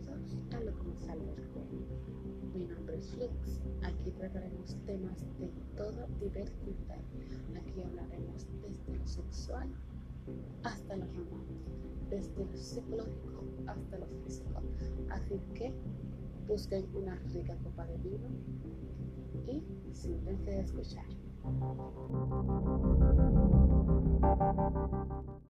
Bienvenidos a Lo Alberto. Mi nombre es Flix. Aquí trataremos temas de toda diversidad. Aquí hablaremos desde lo sexual hasta lo romántico, desde lo psicológico hasta lo físico. Así que busquen una rica copa de vino y siéntense a escuchar.